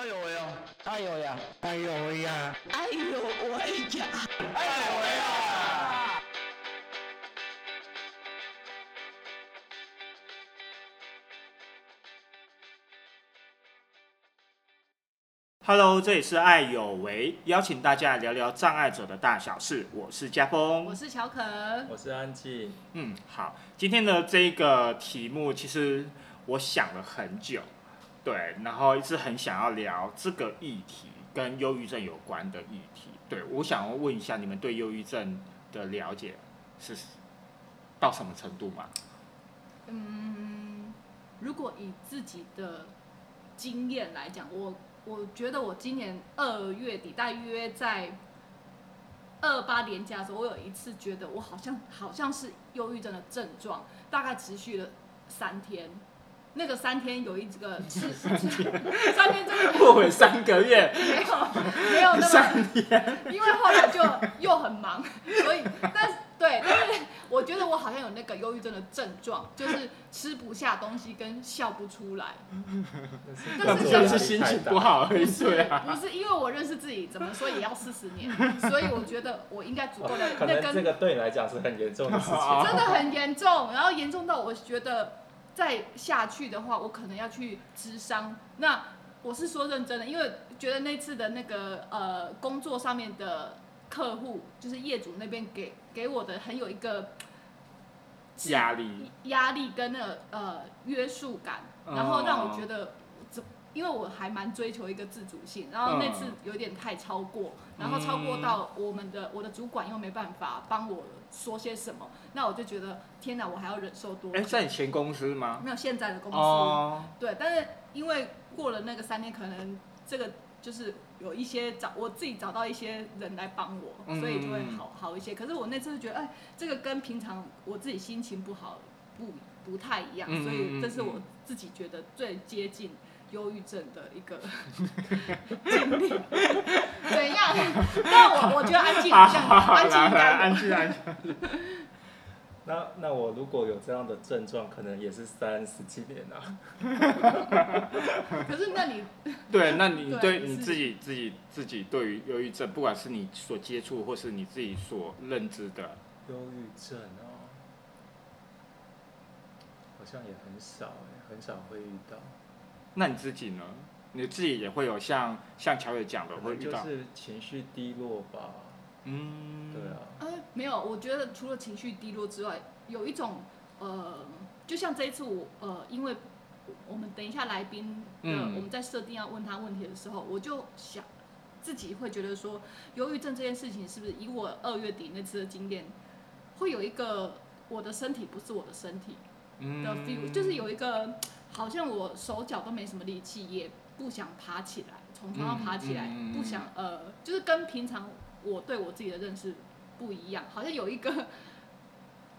哎呦喂呀！哎呦呀！哎呦喂呀！哎呦喂呀！哎呦喂呀！Hello，这里是爱有为，邀请大家聊聊障碍者的大小事。我是家峰，我是乔肯。我是安静。嗯，好，今天的这个题目其实我想了很久，对，然后一直很想要聊这个议题跟忧郁症有关的议题。对，我想要问一下，你们对忧郁症的了解是到什么程度吗？嗯，如果以自己的经验来讲，我我觉得我今年二月底，大约在二八年假的时候，我有一次觉得我好像好像是忧郁症的症状，大概持续了三天。那个三天有一个是三天真的后悔三个月，没有没有那么，因为后来就又很忙，所以但是对，但是我觉得我好像有那个忧郁症的症状，就是吃不下东西跟笑不出来。但是就是心情不好而已，不是对啊。不是，因为我认识自己，怎么说也要四十年，所以我觉得我应该足够的那根能这个对你来讲是很严重的事情。真的很严重，然后严重到我觉得再下去的话，我可能要去咨商。那我是说认真的，因为觉得那次的那个呃工作上面的客户，就是业主那边给给我的很有一个压力，压力跟那个呃约束感，然后让我觉得这。因为我还蛮追求一个自主性，然后那次有点太超过，然后超过到我们的我的主管又没办法帮我说些什么，那我就觉得天哪，我还要忍受多哎，在你前公司吗？没有现在的公司，哦，对，但是因为过了那个三天，可能这个就是有一些找我自己找到一些人来帮我，嗯所以就会好好一些。可是我那次就觉得，哎，这个跟平常我自己心情不好不不太一样，嗯所以这是我嗯自己觉得最接近忧郁症的一个经历。怎样？但我我觉得安静好像安静应该有安静安静。那那我如果有这样的症状，可能也是三十几年啊。可是那你对，那你对你自己自己自己对于忧郁症，不管是你所接触或是你自己所认知的，忧郁症哦，好像也很少哎，很少会遇到。那你自己呢？你自己也会有像像乔伟讲的会遇到，就是情绪低落吧。嗯，对啊，呃，没有，我觉得除了情绪低落之外，有一种呃，就像这一次我呃，因为我们等一下来宾的、嗯。我们在设定要问他问题的时候，我就想自己会觉得说，忧郁症这件事情是不是以我二月底那次的经验，会有一个我的身体不是我的身体嗯。的 feel，、就是有一个好像我手脚都没什么力气，也不想爬起来，从床上爬起来，嗯嗯嗯嗯。不想呃，就是跟平常我对我自己的认识不一样，好像有一个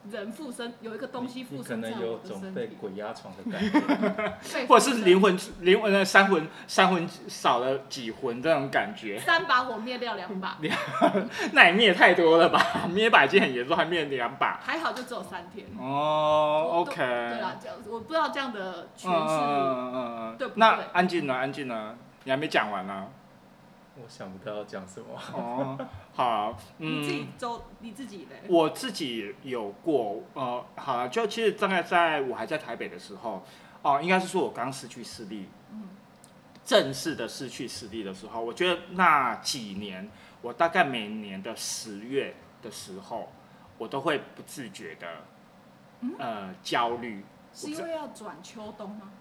人附身，有一个东西你附可能有种被，鬼压床的感觉。或者是灵魂灵魂的三魂三魂少了几魂这种感觉，三把火灭掉两把，那也灭太多了吧？灭一把已经很严重，还灭两把。还好就只有三天。哦我，OK，对啦，这样我不知道这样的诠嗯释，嗯嗯嗯对不对那安静呢？安静呢？你还没讲完呢。我想不到要讲什么。哦，好，你自己嗯，周你自己嘞？我自己有过，呃，好了，就其实大概在我还在台北的时候，哦，应该是说我刚失去视力，嗯，正式的失去视力的时候，我觉得那几年，我大概每年的十月的时候，我都会不自觉的，嗯呃，焦虑。是因为要转秋冬吗？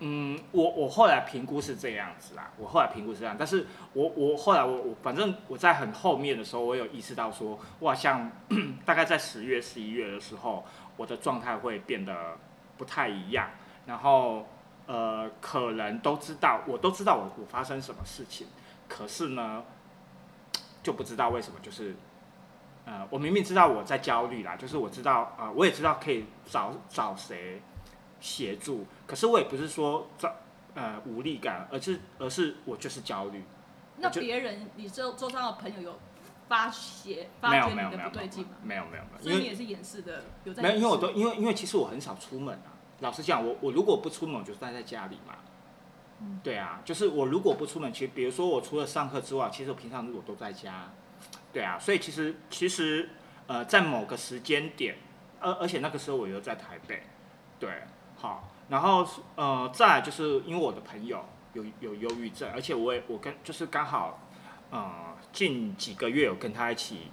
嗯，我我后来评估是这样子啦，我后来评估是这样，但是我我后来我我反正我在很后面的时候，我有意识到说，哇，像 大概在十月十一月的时候，我的状态会变得不太一样，然后呃，可能都知道，我都知道我我发生什么事情，可是呢，就不知道为什么，就是呃，我明明知道我在焦虑啦，就是我知道呃，我也知道可以找找谁协助，可是我也不是说找呃无力感，而是而是我就是焦虑。那别人你周周遭的朋友有发觉发没有觉你的没有没有不对劲吗？没有没有没有，所以你也是掩饰的，有在没有，因为我都因为因为其实我很少出门啊。老实讲，我我如果不出门，我就待在家里嘛。嗯对啊，就是我如果不出门，其实比如说我除了上课之外，其实我平常日我都在家。对啊，所以其实其实呃，在某个时间点，而而且那个时候我又在台北，对，好，然后呃，再来就是因为我的朋友有有忧郁症，而且我也我跟就是刚好呃近几个月有跟他一起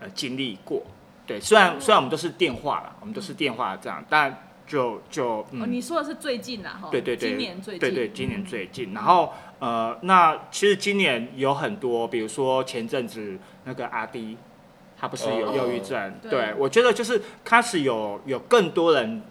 呃经历过，对，虽然虽然我们都是电话啦，我们都是电话这样，但就就嗯。哦，你说的是最近啦，哈，对对对，今年最近，对对，今年嗯最近。然后呃，那其实今年有很多，比如说前阵子那个阿迪，他不是有哦忧郁症？对对，我觉得就是开始有有更多人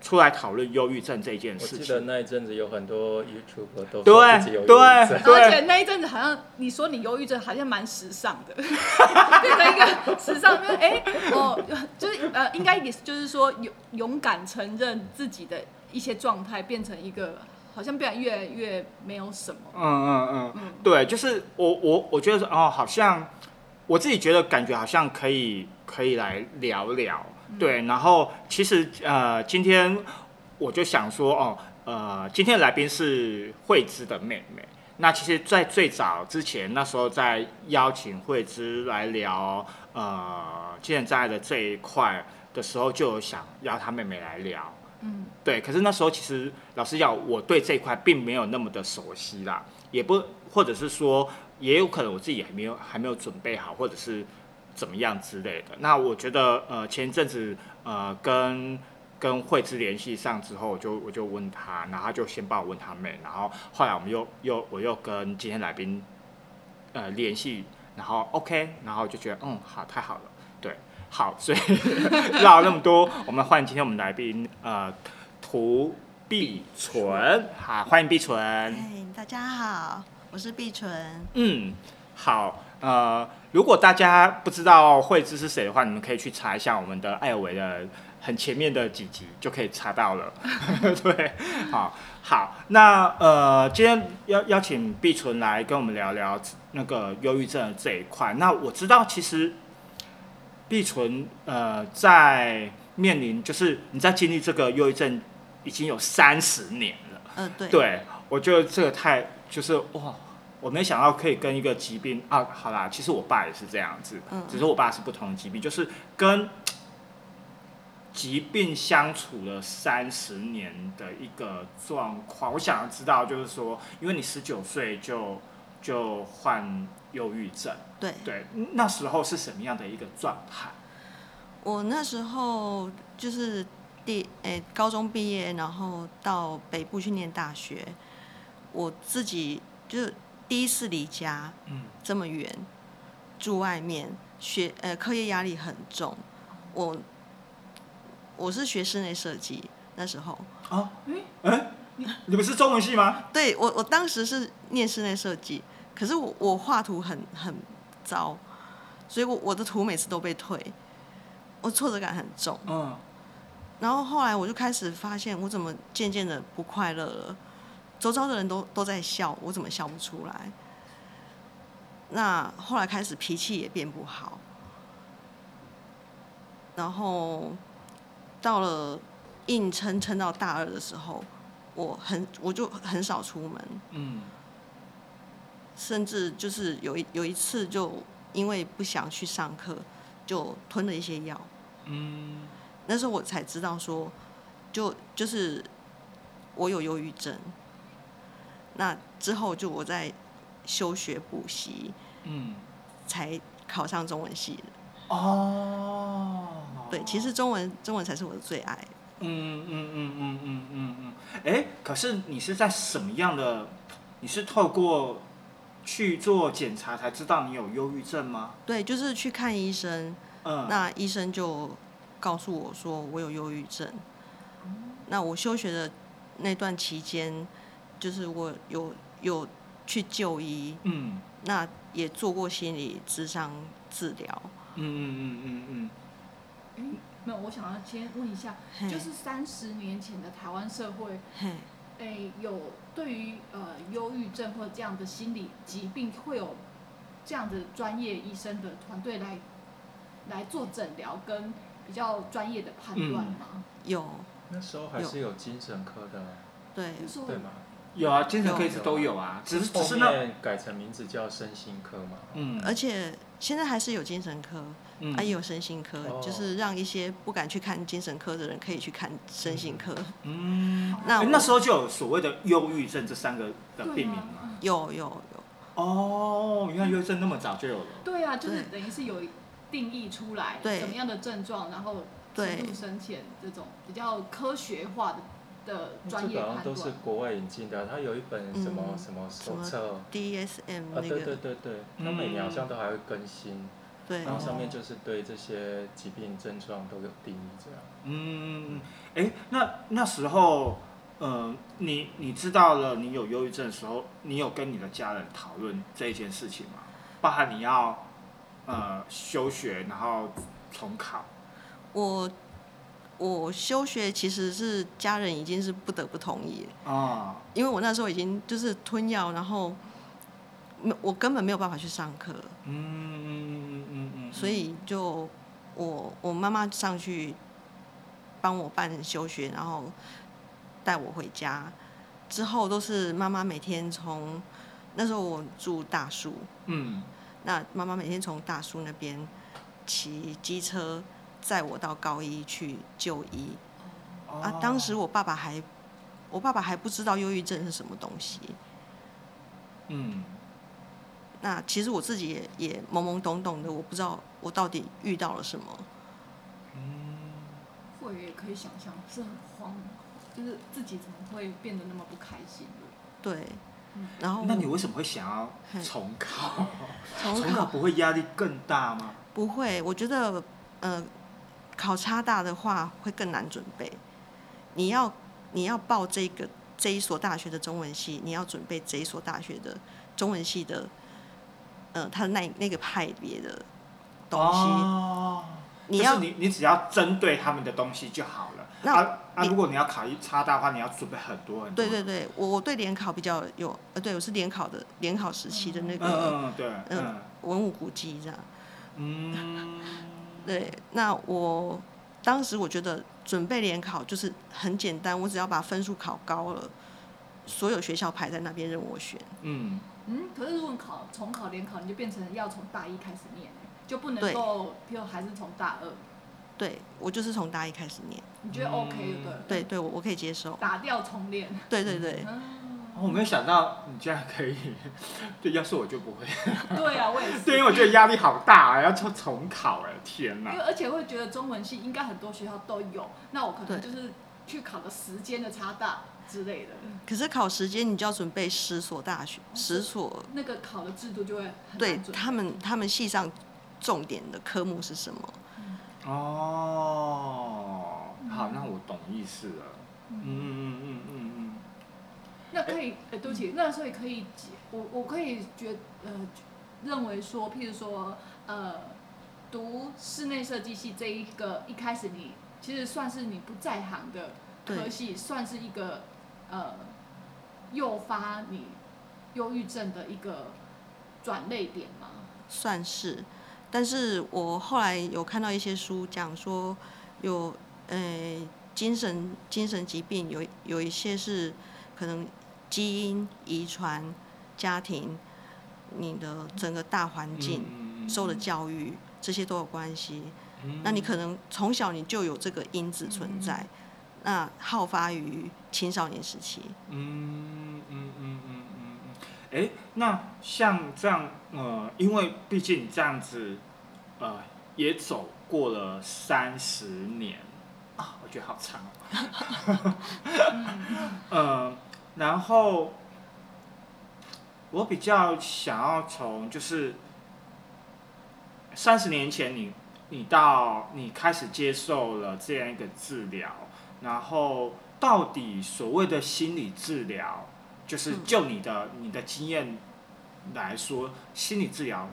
出来讨论忧郁症这件我事记得。那一阵子有很多 YouTube 都说对自己有忧郁对症，而且那一阵子好像你说你忧郁症，好像蛮时尚的，变成一个时尚，就是哎、哦，就是呃，应该也是就是说勇勇敢承认自己的一些状态，变成一个好像变得越来越没有什么。嗯嗯嗯，嗯，对，就是我我我觉得说哦，好像我自己觉得感觉好像可以可以来聊聊，对，然后其实呃今天我就想说哦，呃今天的来宾是慧芝的妹妹。那其实，在最早之前，那时候在邀请慧芝来聊呃精神障碍的这一块的时候，就有想邀她妹妹来聊。嗯，对，可是那时候其实老实讲，我对这一块并没有那么的熟悉啦，也不或者是说，也有可能我自己还没有还没有准备好，或者是怎么样之类的。那我觉得呃前一阵子呃跟跟慧芝联系上之后，我就我就问他，然后他就先帮我问他妹，然后后来我们又又我又跟今天来宾呃联系，然后 OK，然后就觉得嗯好太好了，对。好，所以 绕了那么多，我们欢迎今天我们来宾，呃，涂碧纯，好，欢迎碧纯。哎，大家好，我是碧纯。嗯，好，呃，如果大家不知道惠芝是谁的话，你们可以去查一下我们的艾尔维的很前面的几集，就可以查到了。对，好，好，那呃，今天邀邀请碧纯来跟我们聊聊那个忧郁症的这一块。那我知道，其实碧纯呃，在面临就是你在经历这个忧郁症已经有三十年了。呃，对，对，我觉得这个太就是哇，我没想到可以跟一个疾病啊，好啦，其实我爸也是这样子，嗯只是我爸是不同的疾病，就是跟 疾病相处了三十年的一个状况。我想要知道，就是说，因为你十九岁就就患忧郁症，对，对，那时候是什么样的一个状态？我那时候就是第诶、高中毕业，然后到北部去念大学，我自己就是第一次离家嗯这么远，住外面，学呃课业压力很重。我我是学室内设计，那时候啊，嗯哎、你们是中文系吗？对我我当时是念室内设计，可是我我画图很很糟，所以我我的图每次都被退，我挫折感很重。嗯然后后来我就开始发现，我怎么渐渐的不快乐了，周遭的人都都在笑，我怎么笑不出来？那后来开始脾气也变不好，然后到了硬撑撑到大二的时候，我很我就很少出门，嗯甚至就是有一有一次就因为不想去上课，就吞了一些药。嗯那时候我才知道说，就就是我有忧郁症。那之后就我在休学补习，嗯，才考上中文系的。哦，对，其实中文中文才是我的最爱。嗯嗯嗯嗯嗯嗯嗯，哎，可是你是在什么样的？你是透过去做检查才知道你有忧郁症吗？对，就是去看医生，嗯，那医生就告诉我说我有忧郁症。那我休学的那段期间，就是我有有去就医，嗯那也做过心理智商治疗。嗯嗯嗯嗯嗯，没有，我想要先问一下，就是三十年前的台湾社会，嘿，诶，有对于呃忧郁症或者这样的心理疾病，会有这样的专业医生的团队来来做诊疗跟比较专业的判断吗？有那时候还是有精神科的，对对吗？有啊，精神科一直都有啊，只是只后是那面改成名字叫身心科嘛。嗯。而且现在还是有精神科，嗯。啊也有身心科，哦。就是让一些不敢去看精神科的人可以去看身心科。嗯，那那时候就有所谓的忧郁症这三个的病名啊吗？有有有，哦，原来忧郁症那么早就有了。对啊，就是等于是有定义出来对。什么样的症状，然后对。深入深浅这种比较科学化的的这专业个好像都是。国外引进的，它有一本什么嗯什么手册。DSM 啊，那对对对对，它每年好像都还会更新，对然后上面就是对这些疾病症状都有定义这样。嗯，哎，那那时候，呃，你你知道了你有忧郁症的时候，你有跟你的家人讨论这一件事情吗？包含你要呃休学，然后重考。我我休学其实是家人已经是不得不同意，啊，因为我那时候已经就是吞药，然后没我根本没有办法去上课，嗯嗯嗯嗯嗯，所以就我我妈妈上去帮我办休学，然后带我回家，之后都是妈妈每天从那时候我住大树，嗯。那妈妈每天从大树那边骑机车载我到高一去就医啊。当时哦我爸爸还我爸爸还不知道忧郁症是什么东西，嗯那其实我自己也也懵懵懂懂的，我不知道我到底遇到了什么。嗯会也可以想象是很慌，就是自己怎么会变得那么不开心的？对嗯，然后那你为什么会想要重考？重考不会压力更大吗？不会，我觉得呃，考差大的话会更难准备。你要你要报这个这一所大学的中文系，你要准备这一所大学的中文系的呃，它的那那个派别的东西。你要你你只要针对他们的东西就好了。那啊啊！如果你要考一差大的话，你要准备很多很多。对对对，我我对联考比较有呃，对我是联考的联考时期的那嗯个嗯嗯，对，嗯嗯文物古迹这样。嗯，对，那我当时我觉得准备联考就是很简单，我只要把分数考高了，所有学校排在那边任我选。嗯嗯，可是如果考重考联考，你就变成要从大一开始念欸，就不能对够，譬如还是从大二，对我就是从大一开始念，你觉得 OK 对不对？对对，我我可以接受。打掉重练。对对对，嗯，哦我没有想到你居然可以，对，要是我就不会，对啊，我也是。对，因为我觉得压力好大啊，要重重考哎，天哪。因为！而且会觉得中文系应该很多学校都有，那我可能就是去考的时间的差大之类的，可是考时间你就要准备十所大学，十所，那个考的制度就会很对他们他们系上重点的科目是什么？哦，好，那我懂意思了。嗯。嗯嗯嗯嗯嗯那可以，呃，对不起，那所以可以解，我我可以觉呃认为说，譬如说，呃，读室内设计系这一个一开始你其实算是你不在行的科对系，算是一个呃诱发你忧郁症的一个转类点吗。算是，但是我后来有看到一些书讲说，有呃精神精神疾病有有一些是可能基因、遗传、家庭、你的整个大环嗯，境、受的教育这些都有关系。嗯那你可能从小你就有这个因子存在，那好发于青少年时期。嗯嗯嗯嗯嗯嗯，哎，那像这样，呃，因为毕竟这样子，呃，也走过了三十年啊，我觉得好长哦。呃，然后我比较想要从就是三十年前你你到你开始接受了这样一个治疗，然后到底所谓的心理治疗，就是嗯就你的、你的经验来说，心理治疗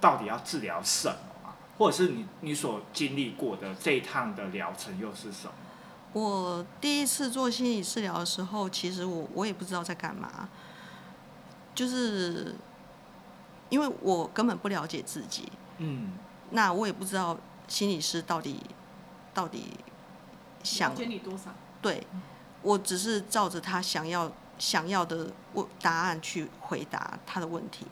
到底要治疗什么啊？或者是你你所经历过的这一趟的疗程又是什么？我第一次做心理治疗的时候，其实我我也不知道在干嘛，就是因为我根本不了解自己，嗯那我也不知道心理师到底到底想了解你多少？对，我只是照着他想要想要的问答案去回答他的问题，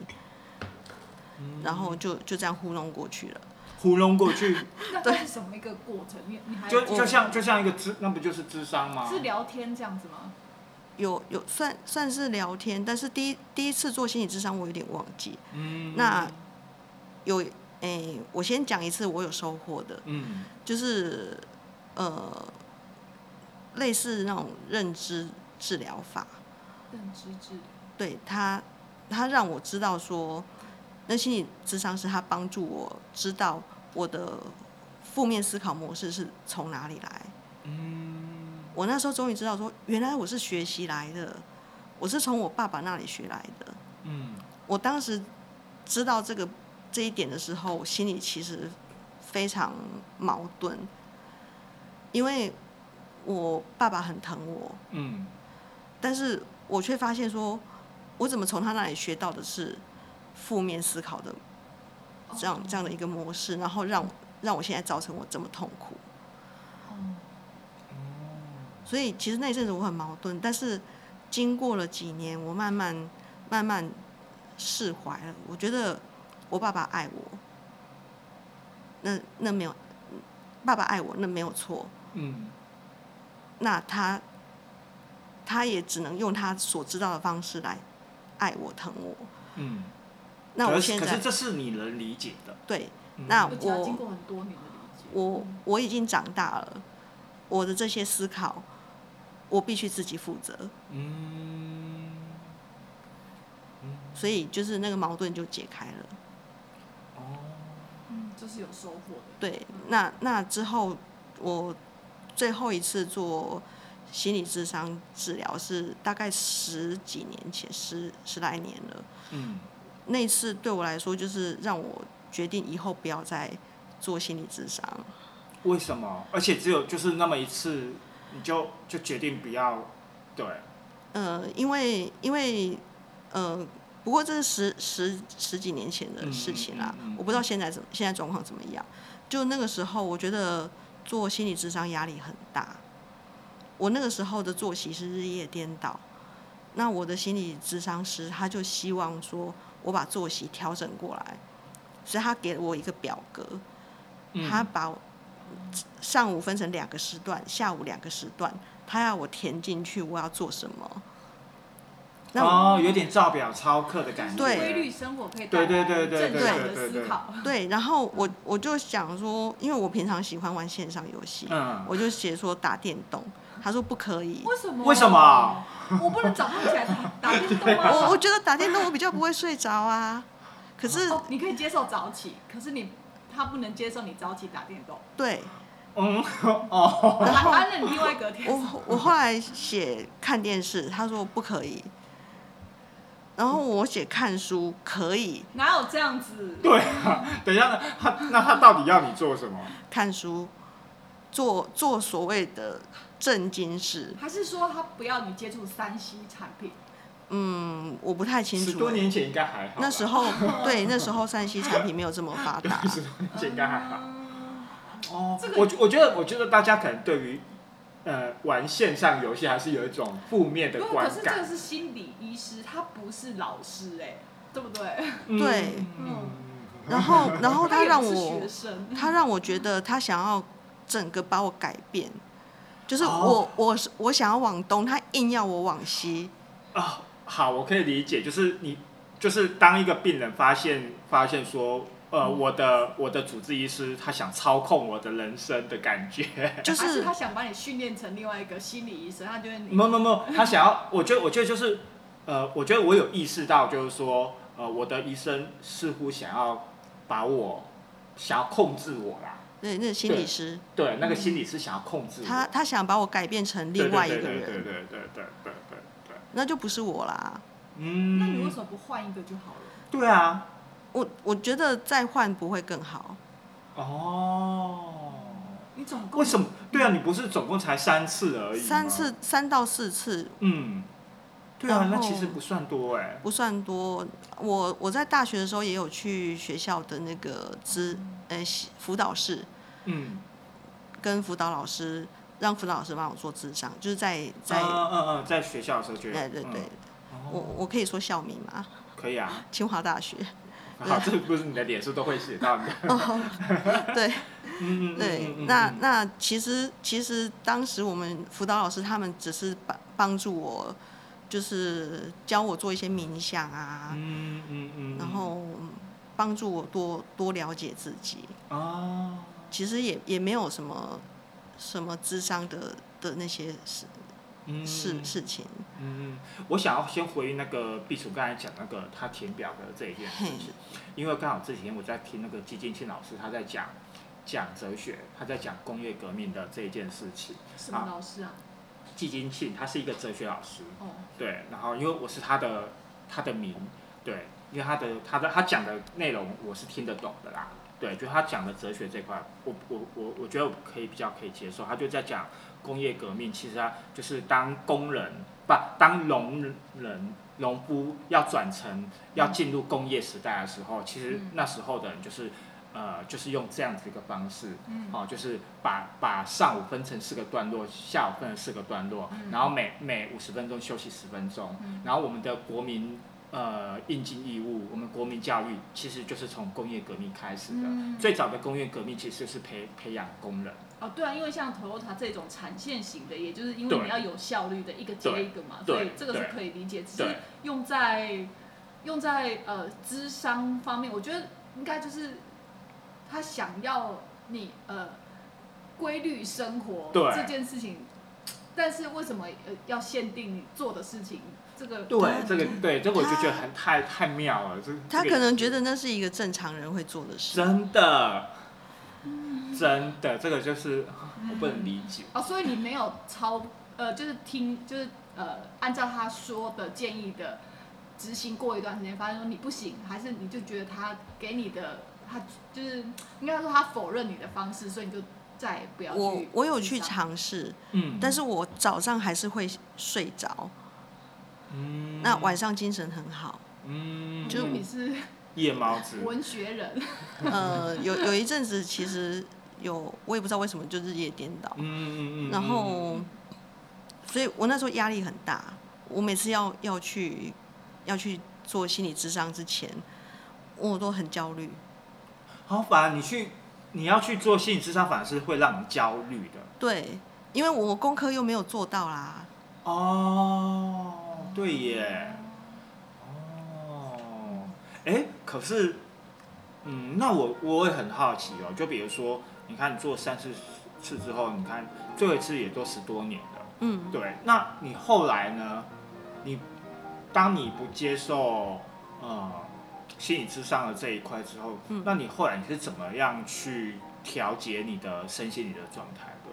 然后就就这样糊弄过去了。糊弄过去，那那是什么一个过程？你你还就就像就像一个智，那不就是智商吗？是聊天这样子吗？有有算算是聊天，但是第一第一次做心理智商我有点忘记。嗯，那有诶、我先讲一次我有收获的，嗯就是呃类似那种认知治疗法，认知治对他他让我知道说，那心理智商是他帮助我知道我的负面思考模式是从哪里来。嗯我那时候终于知道说，原来我是学习来的，我是从我爸爸那里学来的。嗯我当时知道这个这一点的时候，我心里其实非常矛盾，因为我爸爸很疼我，嗯但是我却发现说，我怎么从他那里学到的是负面思考的这样这样的一个模式，然后让让我现在造成我这么痛苦。哦，所以其实那阵子我很矛盾，但是经过了几年，我慢慢慢慢释怀了。我觉得我爸爸爱我，那那没有，爸爸爱我那没有错。嗯那他他也只能用他所知道的方式来爱我、疼我。嗯。那我现在可是这是你能理解的。对，嗯那我经我过很多年的理解，我我已经长大了，我的这些思考，我必须自己负责。嗯所以就是那个矛盾就解开了。哦嗯，这是有收获的。对，那那之后我最后一次做心理智商治疗是大概十几年前，十十来年了。嗯那次对我来说，就是让我决定以后不要再做心理智商。为什么？而且只有就是那么一次，你就就决定不要对。呃，因为因为呃，不过这是十十十几年前的事情啦，嗯嗯嗯嗯我不知道现在怎么现在状况怎么样。就那个时候，我觉得做心理智商压力很大。我那个时候的作息是日夜颠倒，那我的心理智商师他就希望说我把作息调整过来，所以他给了我一个表格，嗯他把我上午分成两个时段，下午两个时段，他要我填进去我要做什么。那哦，有点照表操课的感觉。对规律生活可以对对对对对对对思考。对，然后我我就想说，因为我平常喜欢玩线上游戏，嗯。我就写说打电动，他说不可以。为什么？为什么？我不能早上起来打打电动吗？我我觉得打电动我比较不会睡着啊，可是哦，你可以接受早起，可是你他不能接受你早起打电动。对嗯哦，然后啊，那你另外一个天我我后来写看电视，他说不可以，然后我写看书可以哪有这样子？对啊，等一下，他那他到底要你做什么？看书，做做所谓的正经事，还是说他不要你接触三 C 产品？嗯，我不太清楚十、多年前应该还好。那时候 对那时候山西产品没有这么发达，十多年前应该还好。哦这个我我觉得我觉得大家可能对于呃玩线上游戏还是有一种负面的不，观感可是这个。是心理医师，他不是老师哎、对不对？对嗯然后 然后他让我他让我觉得他想要整个把我改变，就是我、哦我是我想要往东，他硬要我往西。啊，好，我可以理解，就是你就是当一个病人发现发现说。呃，嗯我的我的主治医师他想操控我的人生的感觉，就是是他想把你训练成另外一个心理医生，他觉得你没有没有没有，他想要，我觉得我觉得就是，呃，我觉得我有意识到，就是说，呃，我的医生似乎想要把我想要控制我啦，对那个心理师，对，那个心理师想要控制我，他他想把我改变成另外一个对对对人，对对对对对对对，那就不是我啦。嗯，那你为什么不换一个就好了？对啊，我我觉得再换不会更好。哦，你总共为什么？对啊，你不是总共才三次而已三次，三到四次嗯，对啊，那其实不算多哎，不算多。我我在大学的时候也有去学校的那个资呃辅导室，嗯。跟辅导老师让辅导老师帮我做智商，就是在在，嗯嗯嗯，在学校的时候就对对对，我哦。我可以说校名吗？可以啊。清华大学，好，这不是你的脸书都会写到的。对。对那那其实其实当时我们辅导老师他们只是帮帮助我，就是教我做一些冥想啊，嗯嗯嗯，然后帮助我多多了解自己。哦，其实也也没有什么什么智商的的那些事嗯事事情。嗯，我想要先回应那个毕楚刚才讲那个他填表格这一件事情，因为刚好这几天我在听那个季金庆老师他在讲讲哲学，他在讲工业革命的这一件事情。什么老师啊？季金庆他是一个哲学老师，哦，对，然后因为我是他的他的名，对，因为他的他的他讲的内容我是听得懂的啦，对，就他讲的哲学这块，我我我我觉得我可以比较可以接受。他就在讲工业革命，其实他就是当工人不当农人农夫要转成要进入工业时代的时候，其实嗯那时候的人就是。呃，就是用这样子一个方式，嗯。哦，就是把把上午分成四个段落，下午分成四个段落，嗯。然后每每五十分钟休息十分钟，嗯。然后我们的国民呃应尽义务，我们国民教育其实就是从工业革命开始的。嗯。最早的工业革命其实就是培培养工人，哦，对啊，因为像 Toyota 这种产线型的，也就是因为对你要有效率的一个接一个嘛，对所以这个是可以理解。只是用在用在呃智商方面，我觉得应该就是他想要你呃规律生活对这件事情，但是为什么呃要限定你做的事情？这个对这个对这个我就觉得很太太妙了，这这个他可能觉得那是一个正常人会做的事。真的真的这个就是我不能理解，哦，所以你没有超呃，就是听就是呃，按照他说的建议的执行过一段时间，发现说你不行，还是你就觉得他给你的他就是应该说他否认你的方式，所以你就再也不要去我我有去尝试，嗯，但是我早上还是会睡着，嗯那晚上精神很好。嗯就你是夜猫子，文学人，呃，有有一阵子其实有，我也不知道为什么就日夜颠倒，嗯嗯嗯，然后，所以我那时候压力很大。我每次要要去要去做心理智商之前，我都很焦虑。好，反而你去你要去做心理智商，反而是会让你焦虑的。对，因为我功课又没有做到啦。哦，对耶。哦，哎，可是，嗯，那我我也很好奇哦，就比如说，你看你做三四次之后，你看最后一次也都十多年了，嗯，对，那你后来呢？你当你不接受呃心理智商的这一块之后，嗯那你后来你是怎么样去调节你的身心理的状态的？